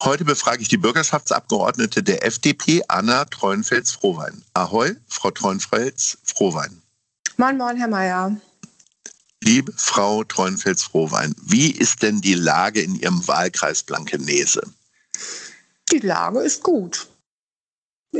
Heute befrage ich die Bürgerschaftsabgeordnete der FDP, Anna Treuenfels-Frohwein. Ahoi, Frau Treuenfels-Frohwein. Moin, moin, Herr Mayer. Liebe Frau Treuenfels-Frohwein, wie ist denn die Lage in Ihrem Wahlkreis Blankenese? Die Lage ist gut.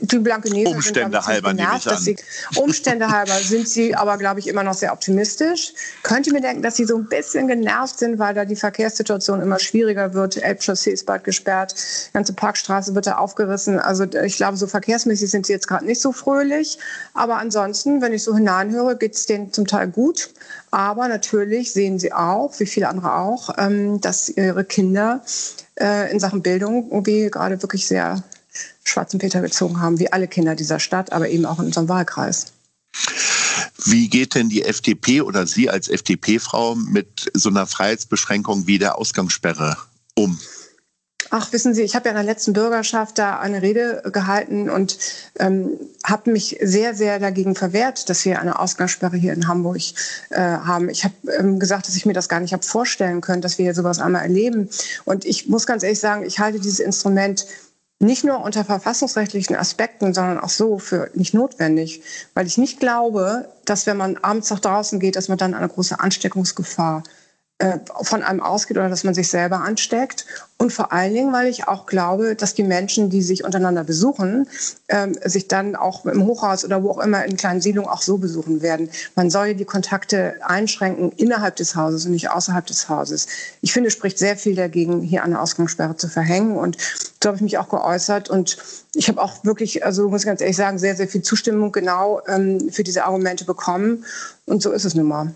Die Blankenese Umstände sind, halber genervt, an. Sie, Umstände halber sind sie aber, glaube ich, immer noch sehr optimistisch. Könnte mir denken, dass sie so ein bisschen genervt sind, weil da die Verkehrssituation immer schwieriger wird. Elbchaussee ist bald gesperrt, die ganze Parkstraße wird da aufgerissen. Also ich glaube, so verkehrsmäßig sind sie jetzt gerade nicht so fröhlich. Aber ansonsten, wenn ich so hineinhöre, geht es denen zum Teil gut. Aber natürlich sehen sie auch, wie viele andere auch, ähm, dass ihre Kinder äh, in Sachen Bildung irgendwie gerade wirklich sehr schwarzen Peter gezogen haben, wie alle Kinder dieser Stadt, aber eben auch in unserem Wahlkreis. Wie geht denn die FDP oder Sie als FDP-Frau mit so einer Freiheitsbeschränkung wie der Ausgangssperre um? Ach, wissen Sie, ich habe ja in der letzten Bürgerschaft da eine Rede gehalten und ähm, habe mich sehr, sehr dagegen verwehrt, dass wir eine Ausgangssperre hier in Hamburg äh, haben. Ich habe ähm, gesagt, dass ich mir das gar nicht habe vorstellen können, dass wir hier sowas einmal erleben. Und ich muss ganz ehrlich sagen, ich halte dieses Instrument nicht nur unter verfassungsrechtlichen Aspekten, sondern auch so für nicht notwendig, weil ich nicht glaube, dass wenn man abends nach draußen geht, dass man dann eine große Ansteckungsgefahr äh, von einem ausgeht oder dass man sich selber ansteckt. Und vor allen Dingen, weil ich auch glaube, dass die Menschen, die sich untereinander besuchen, ähm, sich dann auch im Hochhaus oder wo auch immer in kleinen Siedlungen auch so besuchen werden. Man soll die Kontakte einschränken innerhalb des Hauses und nicht außerhalb des Hauses. Ich finde, es spricht sehr viel dagegen, hier eine Ausgangssperre zu verhängen. Und so habe ich mich auch geäußert. Und ich habe auch wirklich, also muss ich ganz ehrlich sagen, sehr, sehr viel Zustimmung genau ähm, für diese Argumente bekommen. Und so ist es nun mal.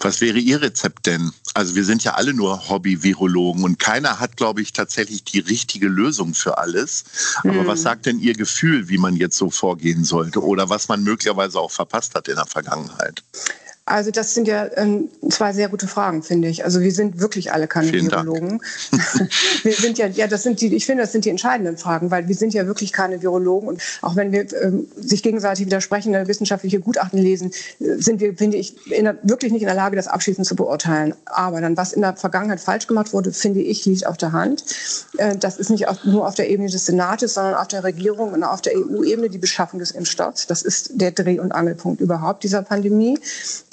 Was wäre Ihr Rezept denn? Also wir sind ja alle nur Hobby-Virologen und keiner hat, glaube ich, tatsächlich die richtige Lösung für alles. Aber hm. was sagt denn Ihr Gefühl, wie man jetzt so vorgehen sollte oder was man möglicherweise auch verpasst hat in der Vergangenheit? Also das sind ja ähm, zwei sehr gute Fragen, finde ich. Also wir sind wirklich alle keine Vielen Virologen. wir sind ja, ja, das sind die, ich finde, das sind die entscheidenden Fragen, weil wir sind ja wirklich keine Virologen und auch wenn wir ähm, sich gegenseitig widersprechende wissenschaftliche Gutachten lesen, äh, sind wir, finde ich, der, wirklich nicht in der Lage, das abschließend zu beurteilen. Aber dann, was in der Vergangenheit falsch gemacht wurde, finde ich, liegt auf der Hand. Äh, das ist nicht auf, nur auf der Ebene des Senates, sondern auf der Regierung und auf der EU-Ebene die Beschaffung des Impfstoffs. Das ist der Dreh- und Angelpunkt überhaupt dieser Pandemie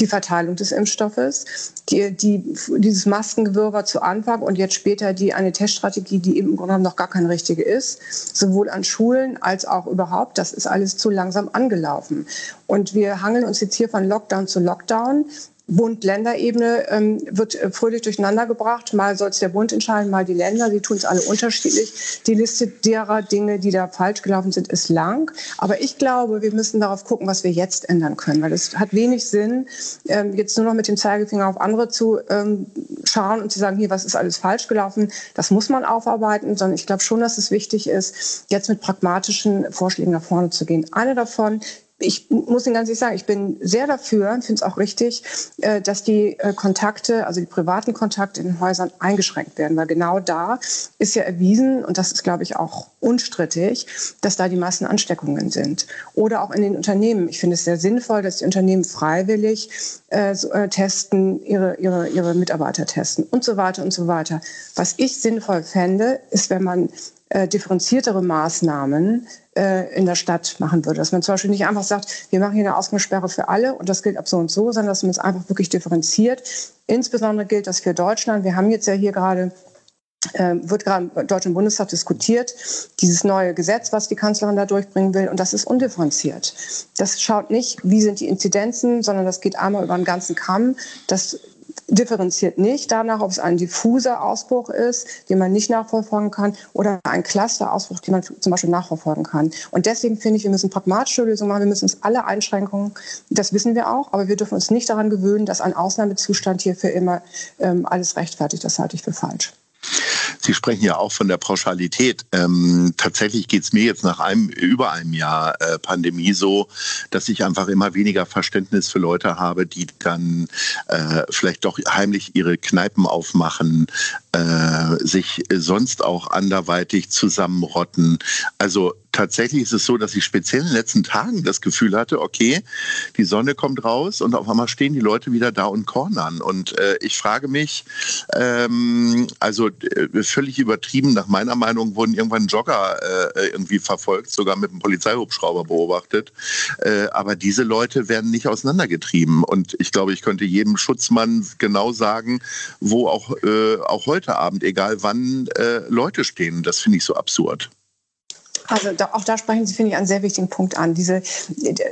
die Verteilung des Impfstoffes, die, die, dieses Maskengewirrwarr zu Anfang und jetzt später die eine Teststrategie, die im Grunde genommen noch gar keine richtige ist, sowohl an Schulen als auch überhaupt, das ist alles zu langsam angelaufen. Und wir hangeln uns jetzt hier von Lockdown zu Lockdown. Bund-Länder-Ebene ähm, wird äh, fröhlich durcheinander gebracht. Mal soll es der Bund entscheiden, mal die Länder. Die tun es alle unterschiedlich. Die Liste derer Dinge, die da falsch gelaufen sind, ist lang. Aber ich glaube, wir müssen darauf gucken, was wir jetzt ändern können. Weil es hat wenig Sinn, ähm, jetzt nur noch mit dem Zeigefinger auf andere zu ähm, schauen und zu sagen, hier, was ist alles falsch gelaufen. Das muss man aufarbeiten, sondern ich glaube schon, dass es wichtig ist, jetzt mit pragmatischen Vorschlägen nach vorne zu gehen. Eine davon ich muss Ihnen ganz ehrlich sagen, ich bin sehr dafür und finde es auch richtig, äh, dass die äh, Kontakte, also die privaten Kontakte in den Häusern eingeschränkt werden, weil genau da ist ja erwiesen, und das ist, glaube ich, auch unstrittig, dass da die meisten Ansteckungen sind. Oder auch in den Unternehmen. Ich finde es sehr sinnvoll, dass die Unternehmen freiwillig äh, testen, ihre, ihre, ihre Mitarbeiter testen und so weiter und so weiter. Was ich sinnvoll fände, ist, wenn man äh, differenziertere Maßnahmen äh, in der Stadt machen würde. Dass man zum Beispiel nicht einfach sagt, wir machen hier eine Ausgangssperre für alle und das gilt ab so und so, sondern dass man es einfach wirklich differenziert. Insbesondere gilt das für Deutschland. Wir haben jetzt ja hier gerade äh, wird gerade im Deutschen Bundestag diskutiert, dieses neue Gesetz, was die Kanzlerin da durchbringen will, und das ist undifferenziert. Das schaut nicht, wie sind die Inzidenzen, sondern das geht einmal über den ganzen Kamm. Das differenziert nicht danach, ob es ein diffuser Ausbruch ist, den man nicht nachverfolgen kann, oder ein Clusterausbruch, den man zum Beispiel nachverfolgen kann. Und deswegen finde ich, wir müssen pragmatische Lösungen machen. Wir müssen uns alle Einschränkungen, das wissen wir auch, aber wir dürfen uns nicht daran gewöhnen, dass ein Ausnahmezustand hier für immer ähm, alles rechtfertigt. Das halte ich für falsch. Sie sprechen ja auch von der Pauschalität. Ähm, tatsächlich geht es mir jetzt nach einem über einem Jahr äh, Pandemie so, dass ich einfach immer weniger Verständnis für Leute habe, die dann äh, vielleicht doch heimlich ihre Kneipen aufmachen, äh, sich sonst auch anderweitig zusammenrotten. Also tatsächlich ist es so, dass ich speziell in den letzten Tagen das Gefühl hatte, okay, die Sonne kommt raus und auf einmal stehen die Leute wieder da und cornern. Und äh, ich frage mich, ähm, also äh, völlig übertrieben, nach meiner Meinung wurden irgendwann Jogger äh, irgendwie verfolgt, sogar mit einem Polizeihubschrauber beobachtet. Äh, aber diese Leute werden nicht auseinandergetrieben. Und ich glaube, ich könnte jedem Schutzmann genau sagen, wo auch, äh, auch heute Abend, egal wann, äh, Leute stehen. Das finde ich so absurd. Also da, auch da sprechen Sie, finde ich, einen sehr wichtigen Punkt an. Diese,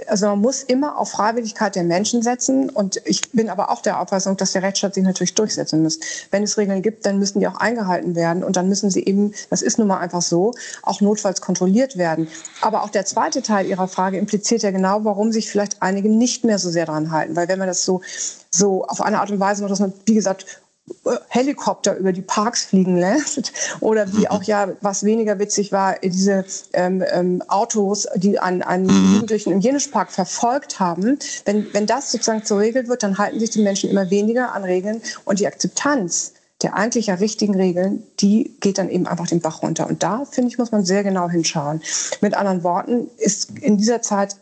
also man muss immer auf Freiwilligkeit der Menschen setzen. Und ich bin aber auch der Auffassung, dass der Rechtsstaat sich natürlich durchsetzen muss. Wenn es Regeln gibt, dann müssen die auch eingehalten werden. Und dann müssen sie eben, das ist nun mal einfach so, auch notfalls kontrolliert werden. Aber auch der zweite Teil Ihrer Frage impliziert ja genau, warum sich vielleicht einige nicht mehr so sehr daran halten. Weil wenn man das so so auf eine Art und Weise macht, dass man, wie gesagt, Helikopter über die Parks fliegen lässt oder wie mhm. auch ja, was weniger witzig war, diese ähm, ähm, Autos, die an, an mhm. Jugendlichen im Jenischpark verfolgt haben. Wenn, wenn das sozusagen so regelt wird, dann halten sich die Menschen immer weniger an Regeln und die Akzeptanz der eigentlich ja richtigen Regeln, die geht dann eben einfach den Bach runter. Und da, finde ich, muss man sehr genau hinschauen. Mit anderen Worten ist in dieser Zeit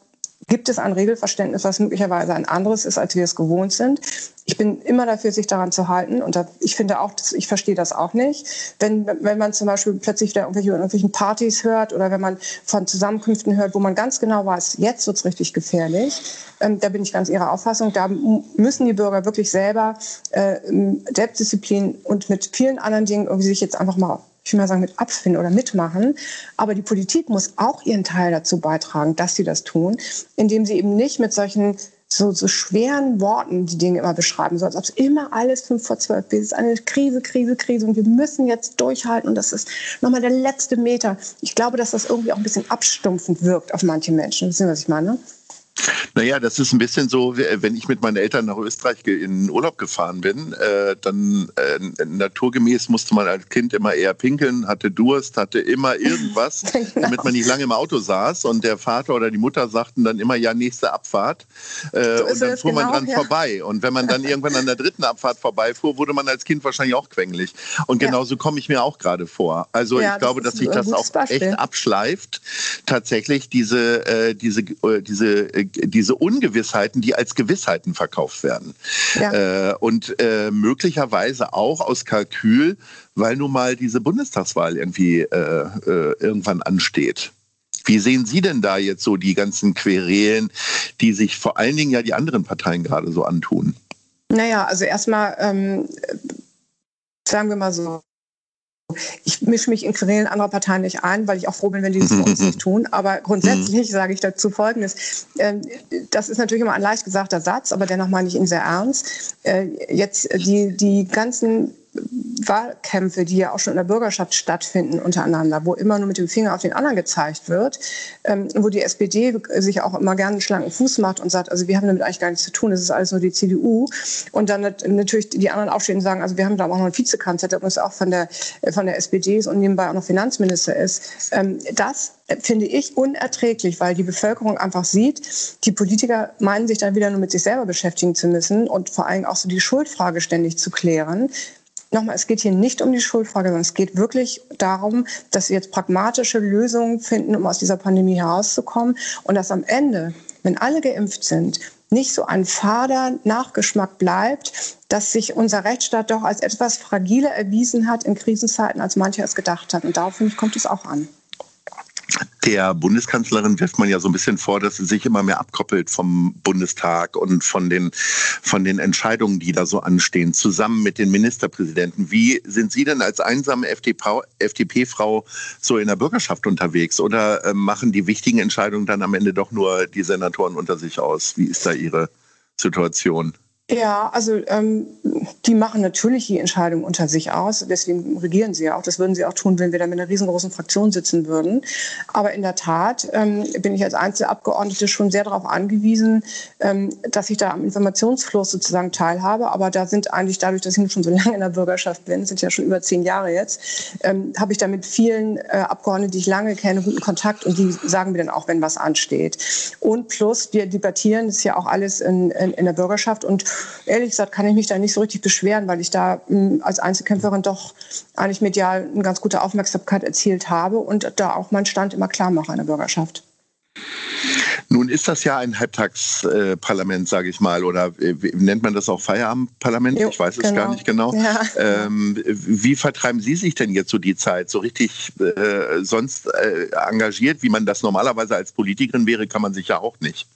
gibt es ein Regelverständnis, was möglicherweise ein anderes ist, als wir es gewohnt sind. Ich bin immer dafür, sich daran zu halten. Und ich finde auch, ich verstehe das auch nicht. Wenn, wenn man zum Beispiel plötzlich wieder irgendwelche, irgendwelchen Partys hört oder wenn man von Zusammenkünften hört, wo man ganz genau weiß, jetzt wird es richtig gefährlich, ähm, da bin ich ganz Ihrer Auffassung. Da müssen die Bürger wirklich selber äh, Selbstdisziplin und mit vielen anderen Dingen irgendwie sich jetzt einfach mal ich will mal sagen, mit abfinden oder mitmachen. Aber die Politik muss auch ihren Teil dazu beitragen, dass sie das tun, indem sie eben nicht mit solchen so, so schweren Worten die Dinge immer beschreiben, so als ob es immer alles fünf vor zwölf ist. Es ist eine Krise, Krise, Krise und wir müssen jetzt durchhalten und das ist nochmal der letzte Meter. Ich glaube, dass das irgendwie auch ein bisschen abstumpfend wirkt auf manche Menschen. Wissen Sie, was ich meine? Naja, das ist ein bisschen so, wenn ich mit meinen Eltern nach Österreich in Urlaub gefahren bin, äh, dann äh, naturgemäß musste man als Kind immer eher pinkeln, hatte Durst, hatte immer irgendwas, genau. damit man nicht lange im Auto saß. Und der Vater oder die Mutter sagten dann immer, ja, nächste Abfahrt. Äh, so und dann fuhr man genau, dran ja. vorbei. Und wenn man dann irgendwann an der dritten Abfahrt vorbeifuhr, wurde man als Kind wahrscheinlich auch quengelig. Und genauso ja. komme ich mir auch gerade vor. Also ja, ich glaube, das dass sich das auch Beispiel. echt abschleift, tatsächlich diese, äh, diese, äh, diese diese Ungewissheiten, die als Gewissheiten verkauft werden. Ja. Äh, und äh, möglicherweise auch aus Kalkül, weil nun mal diese Bundestagswahl irgendwie äh, äh, irgendwann ansteht. Wie sehen Sie denn da jetzt so die ganzen Querelen, die sich vor allen Dingen ja die anderen Parteien gerade so antun? Naja, also erstmal ähm, sagen wir mal so, ich mische mich in Querelen anderer Parteien nicht ein, weil ich auch froh bin, wenn die das für uns nicht tun. Aber grundsätzlich sage ich dazu Folgendes. Ähm, das ist natürlich immer ein leicht gesagter Satz, aber dennoch meine ich ihn sehr ernst. Äh, jetzt die, die ganzen Wahlkämpfe, die ja auch schon in der Bürgerschaft stattfinden untereinander, wo immer nur mit dem Finger auf den anderen gezeigt wird, ähm, wo die SPD sich auch immer gerne einen schlanken Fuß macht und sagt, also wir haben damit eigentlich gar nichts zu tun, das ist alles nur die CDU. Und dann natürlich die anderen aufstehen und sagen, also wir haben da auch noch einen Vizekanzler, der übrigens auch von der, von der SPD ist und nebenbei auch noch Finanzminister ist. Ähm, das finde ich unerträglich, weil die Bevölkerung einfach sieht, die Politiker meinen sich dann wieder nur mit sich selber beschäftigen zu müssen und vor allem auch so die Schuldfrage ständig zu klären. Nochmal, es geht hier nicht um die Schuldfrage, sondern es geht wirklich darum, dass wir jetzt pragmatische Lösungen finden, um aus dieser Pandemie herauszukommen und dass am Ende, wenn alle geimpft sind, nicht so ein fader Nachgeschmack bleibt, dass sich unser Rechtsstaat doch als etwas fragiler erwiesen hat in Krisenzeiten, als mancher es gedacht hat. Und darauf, finde ich, kommt es auch an der Bundeskanzlerin wirft man ja so ein bisschen vor, dass sie sich immer mehr abkoppelt vom Bundestag und von den, von den Entscheidungen, die da so anstehen, zusammen mit den Ministerpräsidenten. Wie sind Sie denn als einsame FDP-Frau so in der Bürgerschaft unterwegs? Oder äh, machen die wichtigen Entscheidungen dann am Ende doch nur die Senatoren unter sich aus? Wie ist da Ihre Situation? Ja, also ähm, die machen natürlich die Entscheidung unter sich aus. Deswegen regieren sie ja auch. Das würden sie auch tun, wenn wir da mit einer riesengroßen Fraktion sitzen würden. Aber in der Tat ähm, bin ich als Einzelabgeordnete schon sehr darauf angewiesen, ähm, dass ich da am Informationsfluss sozusagen teilhabe. Aber da sind eigentlich dadurch, dass ich schon so lange in der Bürgerschaft bin, sind ja schon über zehn Jahre jetzt, ähm, habe ich da mit vielen äh, Abgeordneten, die ich lange kenne, guten Kontakt und die sagen mir dann auch, wenn was ansteht. Und plus, wir debattieren, das ist ja auch alles in, in, in der Bürgerschaft und ehrlich gesagt kann ich mich da nicht so richtig beschweren, weil ich da hm, als Einzelkämpferin doch eigentlich medial eine ganz gute Aufmerksamkeit erzielt habe und da auch meinen Stand immer klar mache in der Bürgerschaft. Nun ist das ja ein Halbtagsparlament, sage ich mal, oder äh, nennt man das auch Feierabendparlament? Ich weiß es genau. gar nicht genau. Ja. Ähm, wie vertreiben Sie sich denn jetzt so die Zeit? So richtig äh, sonst äh, engagiert, wie man das normalerweise als Politikerin wäre, kann man sich ja auch nicht.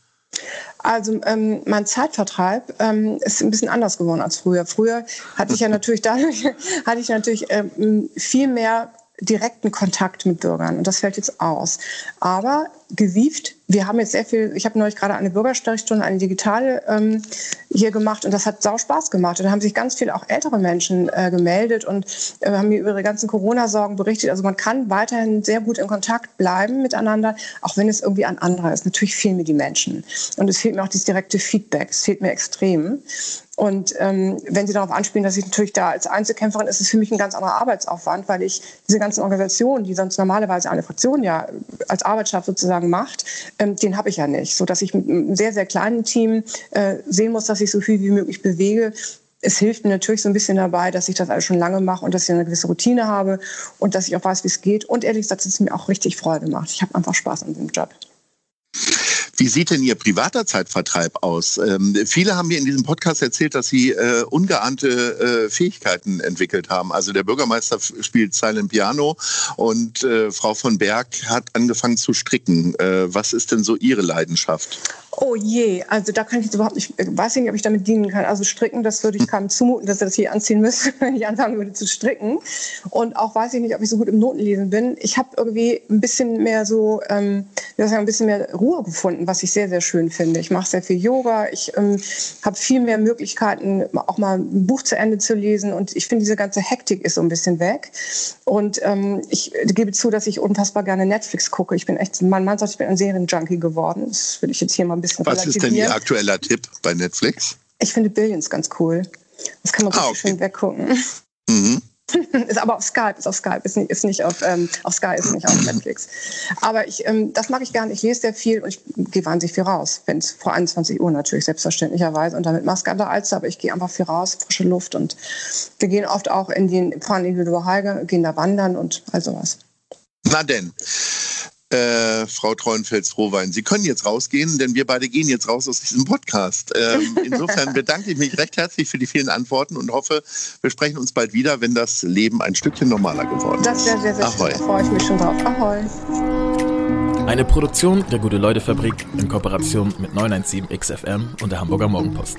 Also ähm, mein Zeitvertreib ähm, ist ein bisschen anders geworden als früher. Früher hatte ich ja natürlich dadurch hatte ich natürlich ähm, viel mehr direkten Kontakt mit Bürgern und das fällt jetzt aus. Aber gewieft, wir haben jetzt sehr viel, ich habe neulich gerade eine Bürgersprechstunde, eine digitale ähm, hier gemacht und das hat sau Spaß gemacht. Und da haben sich ganz viele auch ältere Menschen äh, gemeldet und äh, haben mir über ihre ganzen Corona-Sorgen berichtet. Also man kann weiterhin sehr gut in Kontakt bleiben miteinander, auch wenn es irgendwie ein anderer ist. Natürlich fehlen mir die Menschen und es fehlt mir auch dieses direkte Feedback. Es fehlt mir extrem. Und ähm, wenn Sie darauf anspielen, dass ich natürlich da als Einzelkämpferin ist es für mich ein ganz anderer Arbeitsaufwand, weil ich diese ganzen Organisationen, die sonst normalerweise eine Fraktion ja als Arbeitsschaft sozusagen macht, ähm, den habe ich ja nicht. So dass ich mit einem sehr, sehr kleinen Team äh, sehen muss, dass ich so viel wie möglich bewege. Es hilft mir natürlich so ein bisschen dabei, dass ich das alles schon lange mache und dass ich eine gewisse Routine habe und dass ich auch weiß, wie es geht. Und ehrlich gesagt, dass es mir auch richtig Freude macht. Ich habe einfach Spaß an dem Job. Wie sieht denn Ihr privater Zeitvertreib aus? Ähm, viele haben mir in diesem Podcast erzählt, dass Sie äh, ungeahnte äh, Fähigkeiten entwickelt haben. Also der Bürgermeister spielt Silent Piano und äh, Frau von Berg hat angefangen zu stricken. Äh, was ist denn so Ihre Leidenschaft? Oh je, also da kann ich jetzt überhaupt nicht, äh, weiß ich nicht, ob ich damit dienen kann. Also stricken, das würde ich keinem zumuten, dass er das hier anziehen müsste, wenn ich anfangen würde zu stricken. Und auch weiß ich nicht, ob ich so gut im Notenlesen bin. Ich habe irgendwie ein bisschen mehr so, ähm, ein bisschen mehr Ruhe gefunden, was ich sehr, sehr schön finde. Ich mache sehr viel Yoga, ich ähm, habe viel mehr Möglichkeiten, auch mal ein Buch zu Ende zu lesen. Und ich finde, diese ganze Hektik ist so ein bisschen weg. Und ähm, ich gebe zu, dass ich unfassbar gerne Netflix gucke. Ich bin echt, mein Mann sagt, ich bin ein Serienjunkie geworden. Das würde ich jetzt hier mal ein bisschen Was ist denn Ihr aktueller Tipp bei Netflix? Ich finde Billions ganz cool. Das kann man ah, okay. schön weggucken. Mhm. ist aber auf Skype, ist auf Skype, ist nicht, ist nicht auf, ähm, auf Sky, ist nicht auf Netflix. Aber ich, ähm, das mag ich gerne. Ich lese sehr viel und ich gehe wahnsinnig viel raus. Wenn es vor 21 Uhr natürlich, selbstverständlicherweise. Und damit Maske an der Alster, aber ich gehe einfach viel raus, frische Luft. Und wir gehen oft auch in den, fahren in die Heige, gehen da wandern und all sowas. Na denn äh, Frau Treuenfels-Frohwein. Sie können jetzt rausgehen, denn wir beide gehen jetzt raus aus diesem Podcast. Ähm, insofern bedanke ich mich recht herzlich für die vielen Antworten und hoffe, wir sprechen uns bald wieder, wenn das Leben ein Stückchen normaler geworden ist. Das wäre sehr, sehr Ahoi. schön. Da freue ich mich schon drauf. Ahoi. Eine Produktion der Gute-Leute-Fabrik in Kooperation mit 917 XFM und der Hamburger Morgenpost.